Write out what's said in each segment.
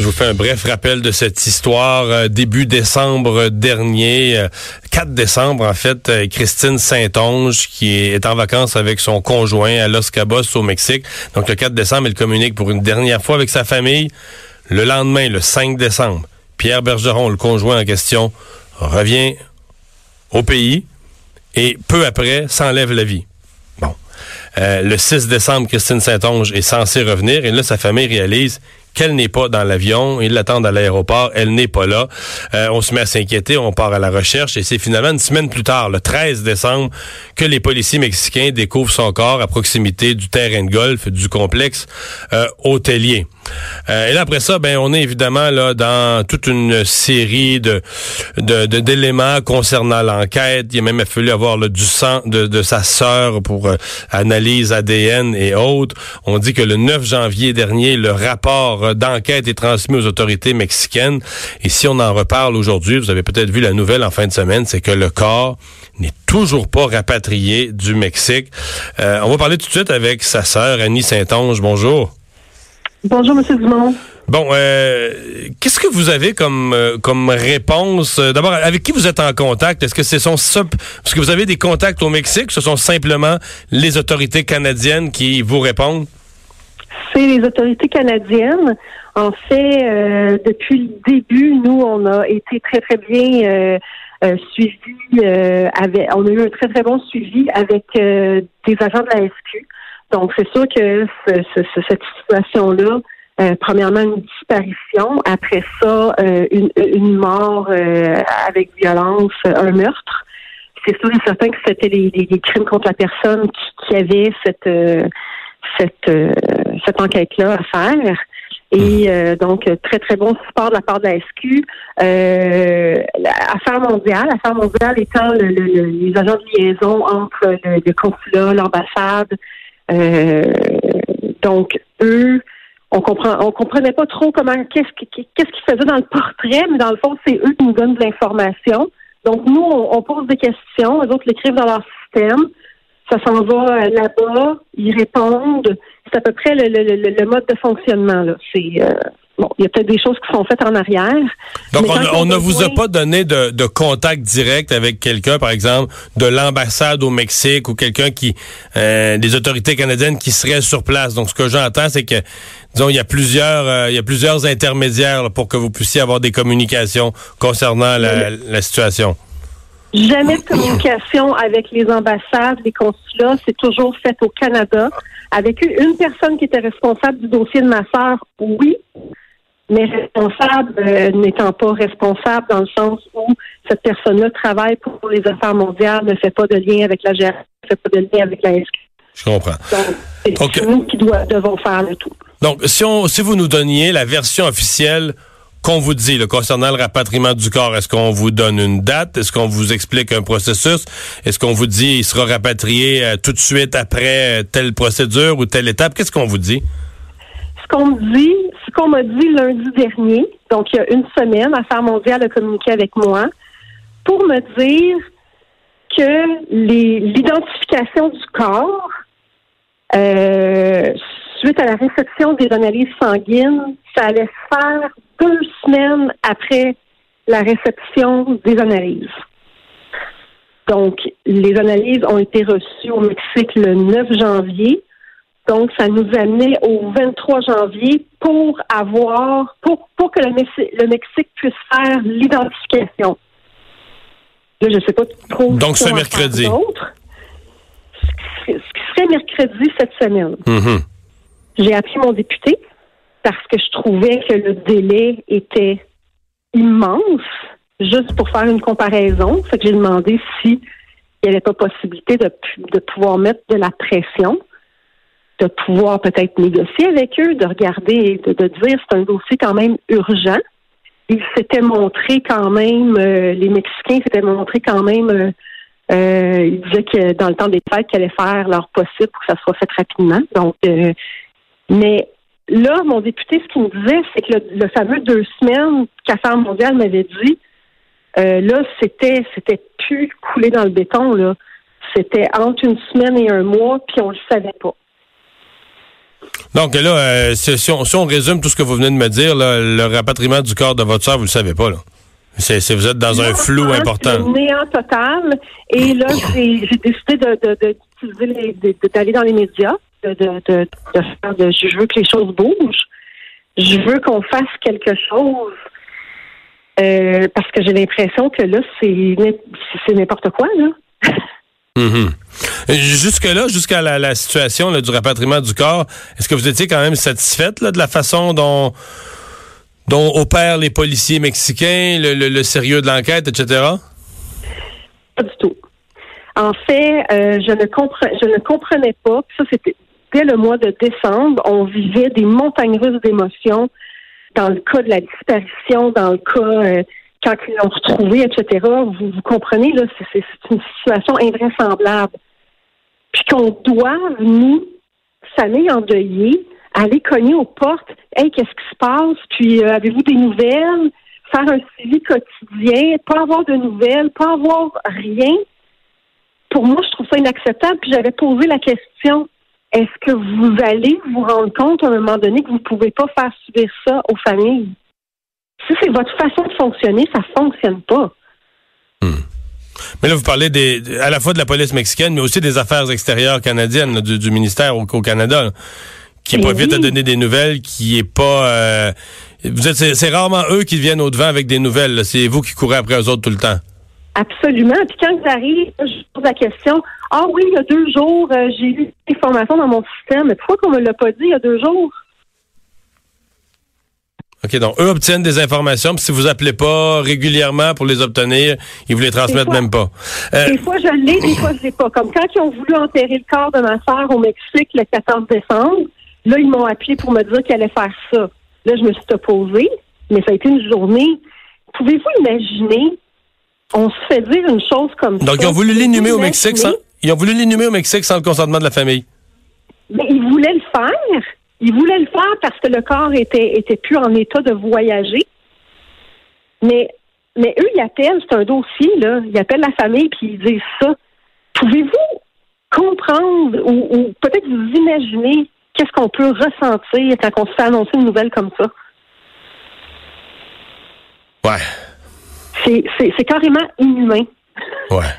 Je vous fais un bref rappel de cette histoire. Euh, début décembre dernier, euh, 4 décembre en fait, euh, Christine Saint-Onge qui est en vacances avec son conjoint à Los Cabos au Mexique. Donc le 4 décembre, elle communique pour une dernière fois avec sa famille. Le lendemain, le 5 décembre, Pierre Bergeron, le conjoint en question, revient au pays et peu après s'enlève la vie. Bon. Euh, le 6 décembre, Christine Saint-Onge est censée revenir et là, sa famille réalise qu'elle n'est pas dans l'avion. Ils l'attendent à l'aéroport. Elle n'est pas là. Euh, on se met à s'inquiéter. On part à la recherche. Et c'est finalement une semaine plus tard, le 13 décembre, que les policiers mexicains découvrent son corps à proximité du terrain de golf du complexe euh, hôtelier. Euh, et là, après ça, ben, on est évidemment là dans toute une série de d'éléments concernant l'enquête. Il a même fallu avoir là, du sang de, sa sœur pour analyse ADN et autres. On dit que le 9 janvier dernier, le rapport d'enquête est transmis aux autorités mexicaines. Et si on en reparle aujourd'hui, vous avez peut-être vu la nouvelle en fin de semaine, c'est que le corps n'est toujours pas rapatrié du Mexique. Euh, on va parler tout de suite avec sa sœur Annie Saint-Onge. Bonjour. Bonjour, M. Dumont. Bon, euh, qu'est-ce que vous avez comme euh, comme réponse? Euh, D'abord, avec qui vous êtes en contact? Est-ce que ce sont parce que vous avez des contacts au Mexique Ce sont simplement les autorités canadiennes qui vous répondent? C'est les autorités canadiennes. En fait, euh, depuis le début, nous, on a été très très bien euh, suivis. avec, on a eu un très très bon suivi avec des agents de la SQ. Donc, c'est sûr que cette situation-là, euh, premièrement, une disparition. Après ça, euh, une, mort euh, avec violence, un meurtre. C'est sûr et certain que c'était les, crimes contre la personne qui, qui avait cette cette cette enquête-là à faire. Et donc, très, très bon support de la part de la SQ. Affaire mondiale, Affaire mondiale étant les agents de liaison entre le, le consulat, l'ambassade, euh, donc, eux, on comprend, on comprenait pas trop comment, qu'est-ce qu'ils faisaient dans le portrait, mais dans le fond, c'est eux qui nous donnent de l'information. Donc, nous, on, pose des questions, les autres l'écrivent dans leur système. Ça s'en va euh, là-bas, ils répondent. C'est à peu près le, mode de fonctionnement. Là. C'est euh, Bon, il y a peut-être des choses qui sont faites en arrière. Donc, on, ne vous a pas donné de, contact direct avec quelqu'un, par exemple, de l'ambassade au Mexique ou quelqu'un qui, euh, des autorités canadiennes qui seraient sur place. Donc, ce que j'entends, c'est que, disons, il y a plusieurs, euh, il y a plusieurs intermédiaires pour que vous puissiez avoir des communications concernant la, la situation. Jamais de communication avec les ambassades, les consulats. C'est toujours fait au Canada. Avec une personne qui était responsable du dossier de ma sœur, oui, mais responsable euh, n'étant pas responsable dans le sens où cette personne-là travaille pour les affaires mondiales, ne fait pas de lien avec la GRC, ne fait pas de lien avec la SQ. Je comprends. Donc, c'est nous qui devons faire le tout. Donc, si, on, si vous nous donniez la version officielle qu'on vous dit le concernant le rapatriement du corps, est-ce qu'on vous donne une date? Est-ce qu'on vous explique un processus? Est-ce qu'on vous dit il sera rapatrié euh, tout de suite après euh, telle procédure ou telle étape? Qu'est-ce qu'on vous dit? Ce qu'on me dit, ce qu'on m'a dit lundi dernier, donc il y a une semaine, Affaires mondiale a communiqué avec moi pour me dire que l'identification du corps euh, suite à la réception des analyses sanguines, ça allait se faire deux semaines après la réception des analyses. Donc, les analyses ont été reçues au Mexique le 9 janvier. Donc, ça nous amenait au 23 janvier pour avoir, pour, pour que le, Mexique puisse faire l'identification. Là, je ne sais pas trop. Donc, ce mercredi. ce qui serait mercredi cette semaine. Mhm. J'ai appelé mon député parce que je trouvais que le délai était immense, juste pour faire une comparaison. Fait que j'ai demandé si il n'y avait pas possibilité de, de pouvoir mettre de la pression, de pouvoir peut-être négocier avec eux, de regarder, de, de dire c'est un dossier quand même urgent. Ils s'étaient montrés quand même, euh, les Mexicains s'étaient montrés quand même, euh, euh, ils disaient que dans le temps des fêtes, qu'ils allaient faire leur possible pour que ça soit fait rapidement. Donc, mais là, mon député, ce qu'il me disait, c'est que le, le fameux deux semaines qu'Affaires mondiales m'avait dit, euh, là, c'était c'était plus coulé dans le béton, là. C'était entre une semaine et un mois, puis on le savait pas. Donc là, euh, si, on, si on résume tout ce que vous venez de me dire, là, le rapatriement du corps de votre soeur, vous le savez pas, là. Vous êtes dans un flou vraiment, important. C'est le néant total. Et là, j'ai décidé de, de- de- d'aller dans les médias, de, de, de, de faire de, je veux que les choses bougent. Je veux qu'on fasse quelque chose. Euh, parce que j'ai l'impression que là, c'est, n'im- c'est n'importe quoi, là. Mhm. Jusque-là, jusqu'à la, la situation là, du rapatriement du corps, est-ce que vous étiez quand même satisfaite là, de la façon dont, dont opèrent les policiers mexicains, le, le- le sérieux de l'enquête, etc.? Pas du tout. En fait, euh, je ne je ne comprenais pas. Ça, c'était dès le mois de décembre, on vivait des montagnes russes d'émotions dans le cas de la disparition, dans le cas euh, quand ils l'ont retrouvé, etc. Vous, comprenez, là, c'est, une situation invraisemblable. Puis qu'on doive, nous, famille endeuillée, aller cogner aux portes. Hey, qu'est-ce qui se passe? Puis euh, avez-vous des nouvelles? Faire un suivi quotidien, pas avoir de nouvelles, pas avoir rien. Pour moi, je trouve ça inacceptable. Puis j'avais posé la question est-ce que vous allez vous rendre compte à un moment donné que vous ne pouvez pas faire subir ça aux familles? Si c'est votre façon de fonctionner, ça fonctionne pas. Mais là, vous parlez des, à la fois de la police mexicaine, mais aussi des affaires extérieures canadiennes, là, du, du ministère au, au Canada, là, qui Eh profite oui. à donner des nouvelles, qui est pas... euh, vous êtes, c'est, rarement eux qui viennent au devant avec des nouvelles. C'est vous qui courez après eux autres tout le temps. Absolument. Puis quand j'arrive, je pose la question Ah oui, il y a deux jours, euh, j'ai eu des informations dans mon système. Mais pourquoi qu'on me l'a pas dit il y a deux jours? OK, donc eux obtiennent des informations, puis si vous appelez pas régulièrement pour les obtenir, ils vous les transmettent fois- même pas. Euh, Des fois, je l'ai, des fois, je l'ai pas. Comme quand ils ont voulu enterrer le corps de ma soeur au Mexique le 14 décembre, là, ils m'ont appelé pour me dire qu'ils allaient faire ça. Là, je me suis opposée, mais ça a été une journée. Pouvez-vous imaginer, on se fait dire une chose comme ça. donc ils ont voulu l'inhumer au Mexique sans, ils ont voulu l'inhumer au Mexique sans le consentement de la famille. Mais ils voulaient le faire. Ils voulaient le faire parce que le corps était, était plus en état de voyager. Mais, mais eux, ils appellent, c'est un dossier, là. Ils appellent la famille puis ils disent ça. Pouvez-vous comprendre ou, ou peut-être vous imaginer qu'est-ce qu'on peut ressentir quand on se fait annoncer une nouvelle comme ça? Ouais. C'est, c'est, c'est carrément inhumain. Ouais.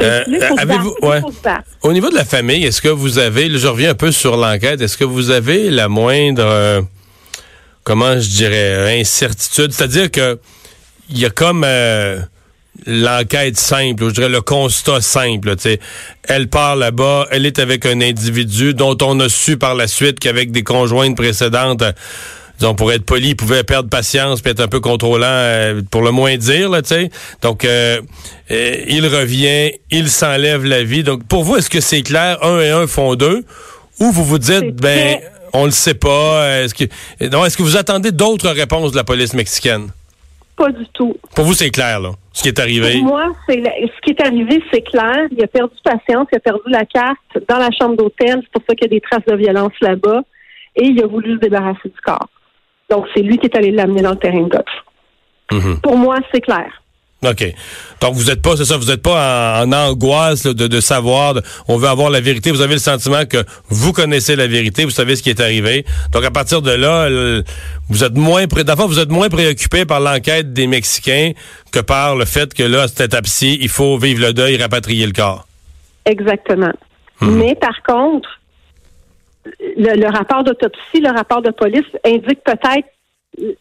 Euh, avez-vous- battre. ouais. Au niveau de la famille, est-ce que vous avez, je reviens un peu sur l'enquête, est-ce que vous avez la moindre, euh, comment je dirais, incertitude? C'est-à-dire que il y a comme euh, l'enquête simple, ou je dirais le constat simple. là, tu sais. Elle part là-bas, elle est avec un individu dont on a su par la suite qu'avec des conjointes précédentes, euh, disons, pour être poli, il pouvait perdre patience puis être un peu contrôlant, euh, pour le moins dire, là, tu sais. Donc, euh, euh, il revient, il s'enlève la vie. Donc, pour vous, est-ce que c'est clair, un et un font deux, ou vous vous dites, ben, très- on le sait pas, est-ce que, non, est-ce que vous attendez d'autres réponses de la police mexicaine? Pas du tout. Pour vous, c'est clair, là, ce qui est arrivé. Pour moi, c'est la- ce qui est arrivé, c'est clair. Il a perdu patience, il a perdu la carte dans la chambre d'hôtel. C'est pour ça qu'il y a des traces de violence là-bas. Et il a voulu se débarrasser du corps. Donc, c'est lui qui est allé l'amener dans le terrain de golf. Mhm. Pour moi, c'est clair. OK. Donc, vous n'êtes pas, c'est ça, vous n'êtes pas en, en angoisse là, de, de savoir, de- on veut avoir la vérité. Vous avez le sentiment que vous connaissez la vérité, vous savez ce qui est arrivé. Donc, à partir de là, le- vous êtes moins, pré- d'abord, vous êtes moins préoccupé par l'enquête des Mexicains que par le fait que là, à cette étape-ci, il faut vivre le deuil, rapatrier le corps. Exactement. Mhm. Mais par contre, le, le rapport d'autopsie, le rapport de police indique peut-être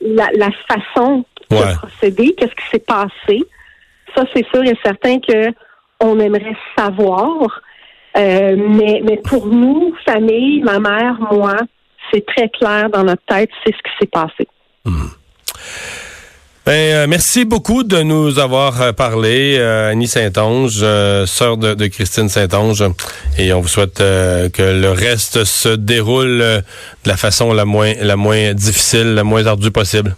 la, la façon Ouais. de procéder, qu'est-ce qui s'est passé. Ça, c'est sûr et certain que on aimerait savoir. Euh, mais, mais pour nous, famille, ma mère, moi, c'est très clair dans notre tête, c'est ce qui s'est passé. Ben, euh, merci beaucoup de nous avoir euh, parlé, euh, Annie Saint-Onge, sœur de, de, Christine Saint-Onge, et on vous souhaite que le reste se déroule de la façon la moins, la moins difficile, la moins ardue possible.